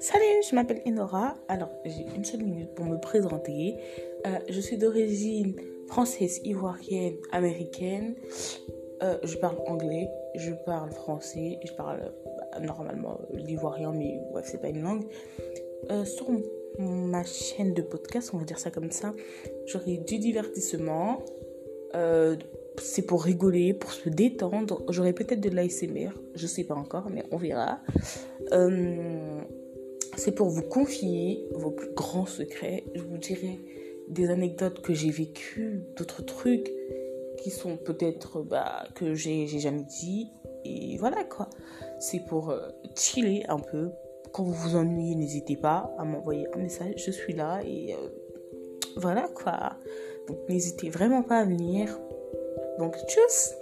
Salut, je m'appelle Enora. Alors, j'ai une seule minute pour me présenter. Euh, je suis d'origine française, ivoirienne, américaine. Euh, je parle anglais, je parle français, je parle bah, normalement l'ivoirien, mais ouais, c'est pas une langue. Euh, sur ma chaîne de podcast, on va dire ça comme ça, j'aurai du divertissement. c'est pour rigoler, pour se détendre. J'aurai peut-être de l'ASMR, je sais pas encore, mais on verra. C'est pour vous confier vos plus grands secrets. Je vous dirai des anecdotes que j'ai vécues, d'autres trucs qui sont peut-être bah, que j'ai jamais dit. Et voilà quoi. C'est pour euh, chiller un peu. Quand vous vous ennuyez, n'hésitez pas à m'envoyer un message. Je suis là et euh, voilà quoi. Donc n'hésitez vraiment pas à venir. Donc tchuss